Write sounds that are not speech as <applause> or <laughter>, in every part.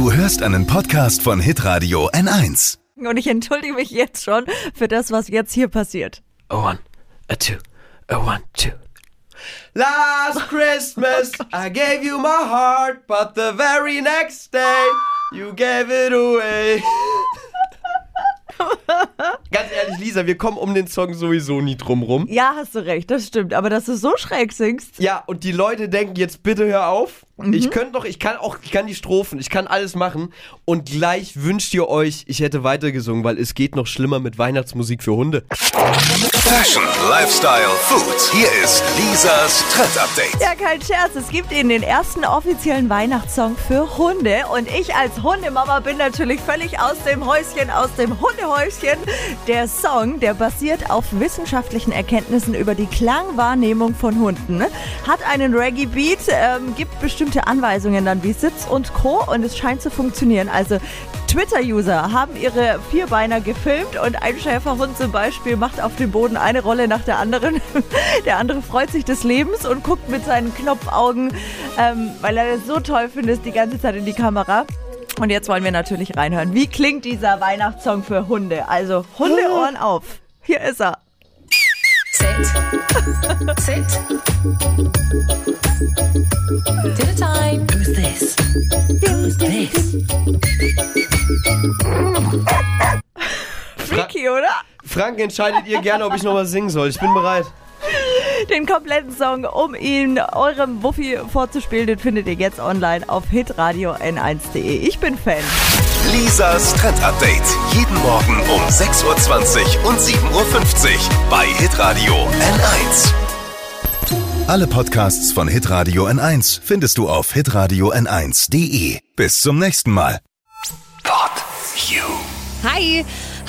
Du hörst einen Podcast von Hitradio N1. Und ich entschuldige mich jetzt schon für das, was jetzt hier passiert. A one, a two, a one, two. Last Christmas I gave you my heart, but the very next day you gave it away. <laughs> Ganz ehrlich, Lisa, wir kommen um den Song sowieso nie drum rum. Ja, hast du recht, das stimmt. Aber dass du so schräg singst. Ja, und die Leute denken jetzt bitte hör auf. Ich könnte doch, ich kann auch, ich kann die Strophen, ich kann alles machen. Und gleich wünscht ihr euch, ich hätte weitergesungen, weil es geht noch schlimmer mit Weihnachtsmusik für Hunde. Fashion, Lifestyle, Food. Hier ist Lisas Trend Update. Ja, kein Scherz. Es gibt Ihnen den ersten offiziellen Weihnachtssong für Hunde. Und ich als Hundemama bin natürlich völlig aus dem Häuschen, aus dem Hundehäuschen. Der Song, der basiert auf wissenschaftlichen Erkenntnissen über die Klangwahrnehmung von Hunden. Hat einen Reggae-Beat, ähm, gibt bestimmte Anweisungen dann wie Sitz und Co. Und es scheint zu funktionieren. Also Twitter-User haben ihre Vierbeiner gefilmt und ein Schäferhund zum Beispiel macht auf dem Boden eine Rolle nach der anderen. <laughs> Der andere freut sich des Lebens und guckt mit seinen Knopfaugen, ähm, weil er das so toll findet, die ganze Zeit in die Kamera. Und jetzt wollen wir natürlich reinhören. Wie klingt dieser Weihnachtssong für Hunde? Also Hundeohren auf. Hier ist er. Sit. Sit. Dinner time. Who's this? Who's this? Freaky, oder? Frank, entscheidet ihr gerne, ob ich noch was singen soll. Ich bin bereit. Den kompletten Song, um ihn eurem Wuffi vorzuspielen, den findet ihr jetzt online auf hitradio n1.de. Ich bin Fan. Lisas Trend Update. Jeden Morgen um 6.20 Uhr und 7.50 Uhr bei Hitradio N1. Alle Podcasts von Hitradio N1 findest du auf hitradio n1.de. Bis zum nächsten Mal. Pod You. Hi,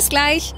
Bis gleich.